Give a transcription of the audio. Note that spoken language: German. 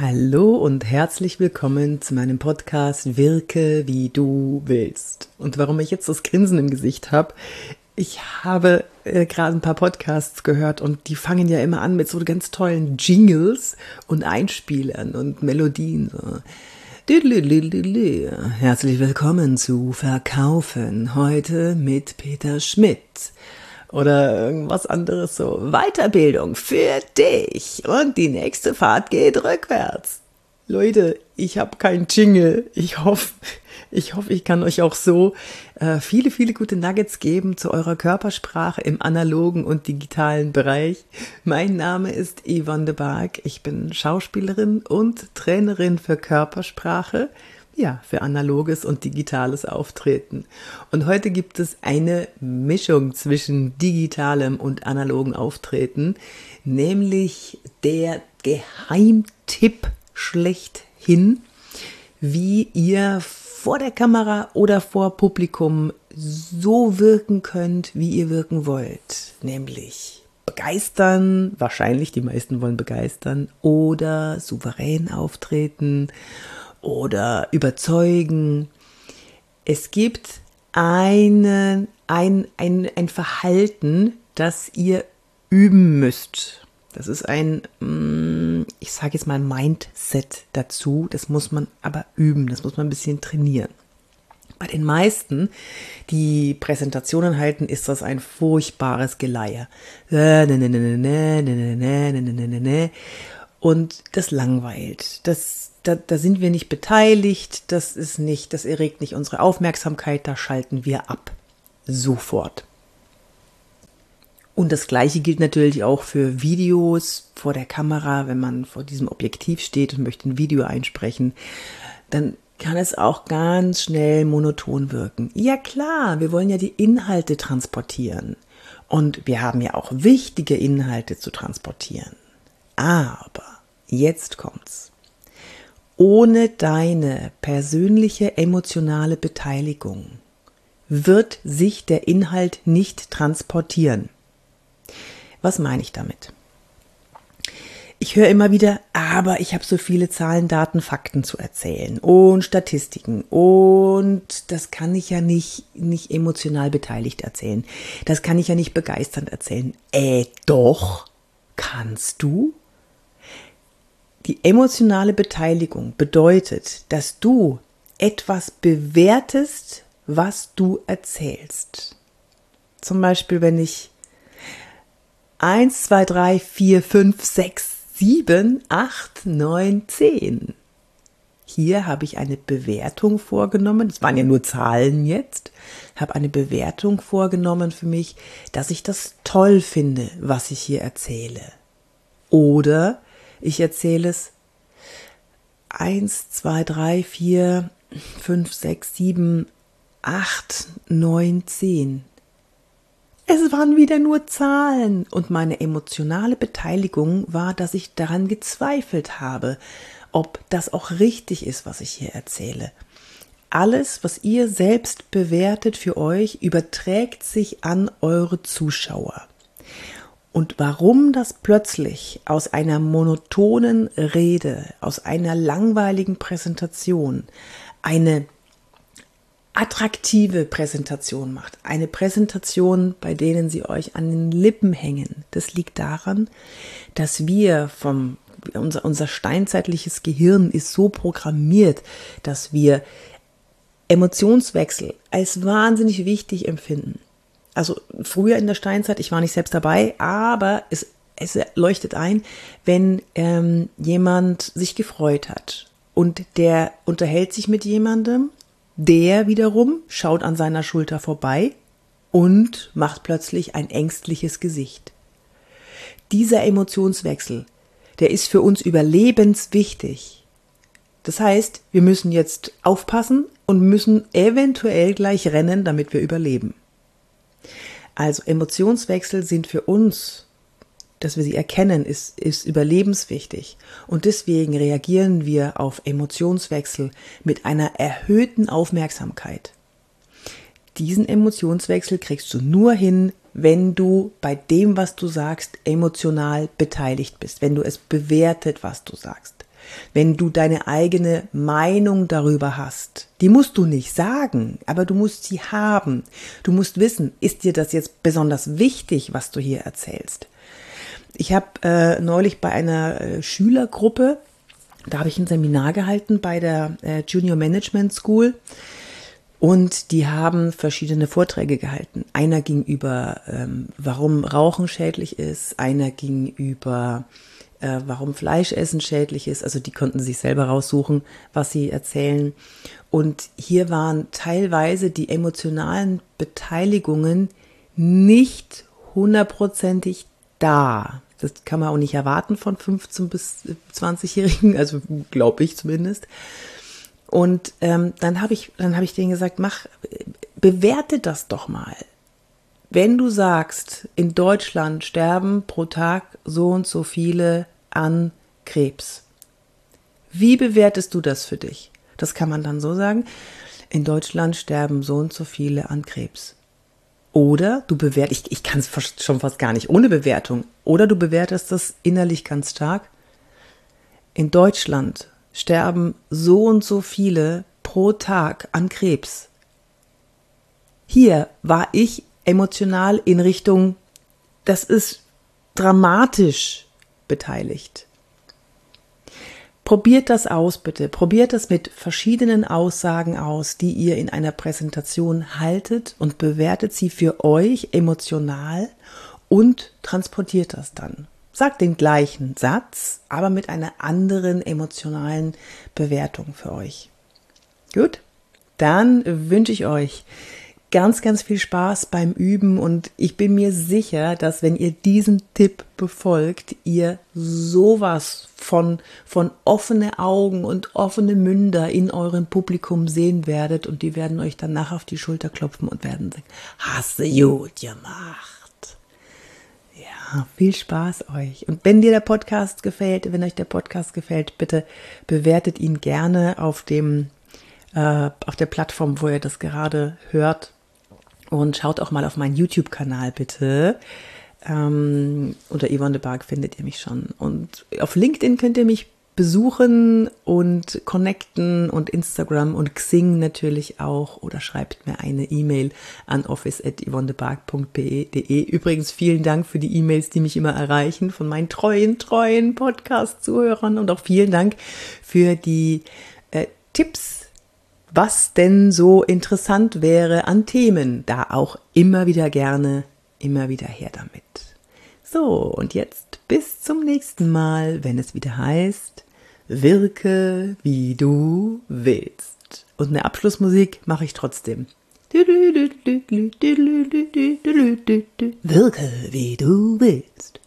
Hallo und herzlich willkommen zu meinem Podcast Wirke wie du willst. Und warum ich jetzt das Grinsen im Gesicht habe, ich habe äh, gerade ein paar Podcasts gehört und die fangen ja immer an mit so ganz tollen Jingles und Einspielern und Melodien. So. Herzlich willkommen zu Verkaufen heute mit Peter Schmidt oder irgendwas anderes so. Weiterbildung für dich und die nächste Fahrt geht rückwärts. Leute, ich habe keinen Jingle. Ich hoffe, ich hoffe, ich kann euch auch so äh, viele, viele gute Nuggets geben zu eurer Körpersprache im analogen und digitalen Bereich. Mein Name ist Yvonne de Barg. Ich bin Schauspielerin und Trainerin für Körpersprache ja, für analoges und digitales Auftreten. Und heute gibt es eine Mischung zwischen digitalem und analogen Auftreten, nämlich der Geheimtipp schlechthin, wie ihr vor der Kamera oder vor Publikum so wirken könnt, wie ihr wirken wollt, nämlich begeistern, wahrscheinlich die meisten wollen begeistern oder souverän auftreten oder überzeugen. Es gibt einen, ein, ein, ein Verhalten, das ihr üben müsst. Das ist ein, mm, ich sage jetzt mal Mindset dazu. Das muss man aber üben, das muss man ein bisschen trainieren. Bei den meisten, die Präsentationen halten, ist das ein furchtbares Geleier. Und das langweilt. Das da, da sind wir nicht beteiligt, das ist nicht, das erregt nicht unsere Aufmerksamkeit, da schalten wir ab. Sofort. Und das gleiche gilt natürlich auch für Videos vor der Kamera, wenn man vor diesem Objektiv steht und möchte ein Video einsprechen, dann kann es auch ganz schnell monoton wirken. Ja klar, wir wollen ja die Inhalte transportieren. Und wir haben ja auch wichtige Inhalte zu transportieren. Aber jetzt kommt's ohne deine persönliche emotionale Beteiligung wird sich der Inhalt nicht transportieren. Was meine ich damit? Ich höre immer wieder, aber ich habe so viele Zahlen, Daten, Fakten zu erzählen und Statistiken und das kann ich ja nicht, nicht emotional beteiligt erzählen. Das kann ich ja nicht begeisternd erzählen. Äh, doch, kannst du? Die emotionale Beteiligung bedeutet, dass du etwas bewertest, was du erzählst. Zum Beispiel, wenn ich 1, 2, 3, 4, 5, 6, 7, 8, 9, 10. Hier habe ich eine Bewertung vorgenommen. Es waren ja nur Zahlen jetzt. Habe eine Bewertung vorgenommen für mich, dass ich das toll finde, was ich hier erzähle. Oder ich erzähle es eins, zwei, drei, vier, fünf, sechs, sieben, acht, neun, zehn. Es waren wieder nur Zahlen und meine emotionale Beteiligung war, dass ich daran gezweifelt habe, ob das auch richtig ist, was ich hier erzähle. Alles, was ihr selbst bewertet für euch, überträgt sich an eure Zuschauer. Und warum das plötzlich aus einer monotonen Rede, aus einer langweiligen Präsentation eine attraktive Präsentation macht, eine Präsentation, bei denen sie euch an den Lippen hängen, das liegt daran, dass wir vom unser, unser steinzeitliches Gehirn ist so programmiert, dass wir Emotionswechsel als wahnsinnig wichtig empfinden also früher in der Steinzeit, ich war nicht selbst dabei, aber es, es leuchtet ein, wenn ähm, jemand sich gefreut hat und der unterhält sich mit jemandem, der wiederum schaut an seiner Schulter vorbei und macht plötzlich ein ängstliches Gesicht. Dieser Emotionswechsel, der ist für uns überlebenswichtig. Das heißt, wir müssen jetzt aufpassen und müssen eventuell gleich rennen, damit wir überleben. Also Emotionswechsel sind für uns, dass wir sie erkennen, ist, ist überlebenswichtig. Und deswegen reagieren wir auf Emotionswechsel mit einer erhöhten Aufmerksamkeit. Diesen Emotionswechsel kriegst du nur hin, wenn du bei dem, was du sagst, emotional beteiligt bist, wenn du es bewertet, was du sagst. Wenn du deine eigene Meinung darüber hast. Die musst du nicht sagen, aber du musst sie haben. Du musst wissen, ist dir das jetzt besonders wichtig, was du hier erzählst? Ich habe äh, neulich bei einer äh, Schülergruppe, da habe ich ein Seminar gehalten bei der äh, Junior Management School. Und die haben verschiedene Vorträge gehalten. Einer ging über, ähm, warum Rauchen schädlich ist, einer ging über, äh, warum Fleischessen schädlich ist. Also die konnten sich selber raussuchen, was sie erzählen. Und hier waren teilweise die emotionalen Beteiligungen nicht hundertprozentig da. Das kann man auch nicht erwarten von 15 bis 20-Jährigen, also glaube ich zumindest. Und ähm, dann habe ich, dann habe ich denen gesagt, mach, bewerte das doch mal. Wenn du sagst, in Deutschland sterben pro Tag so und so viele an Krebs, wie bewertest du das für dich? Das kann man dann so sagen. In Deutschland sterben so und so viele an Krebs. Oder du bewertest, ich, ich kann es schon fast gar nicht ohne Bewertung, oder du bewertest das innerlich ganz stark. In Deutschland sterben so und so viele pro Tag an Krebs. Hier war ich emotional in Richtung, das ist dramatisch beteiligt. Probiert das aus, bitte. Probiert das mit verschiedenen Aussagen aus, die ihr in einer Präsentation haltet und bewertet sie für euch emotional und transportiert das dann. Sagt den gleichen Satz, aber mit einer anderen emotionalen Bewertung für euch. Gut, dann wünsche ich euch ganz, ganz viel Spaß beim Üben und ich bin mir sicher, dass wenn ihr diesen Tipp befolgt, ihr sowas von, von offene Augen und offene Münder in eurem Publikum sehen werdet und die werden euch danach auf die Schulter klopfen und werden sagen, hast du gut gemacht viel Spaß euch. Und wenn dir der Podcast gefällt, wenn euch der Podcast gefällt, bitte bewertet ihn gerne auf dem, äh, auf der Plattform, wo ihr das gerade hört. Und schaut auch mal auf meinen YouTube-Kanal bitte. Ähm, unter Yvonne de Barg findet ihr mich schon. Und auf LinkedIn könnt ihr mich besuchen und connecten und Instagram und Xing natürlich auch oder schreibt mir eine E-Mail an office.yvonnebark.de. Übrigens vielen Dank für die E-Mails, die mich immer erreichen von meinen treuen, treuen Podcast-Zuhörern und auch vielen Dank für die äh, Tipps, was denn so interessant wäre an Themen. Da auch immer wieder gerne, immer wieder her damit. So, und jetzt bis zum nächsten Mal, wenn es wieder heißt, Wirke, wie du willst. Und eine Abschlussmusik mache ich trotzdem. Wirke, wie du willst.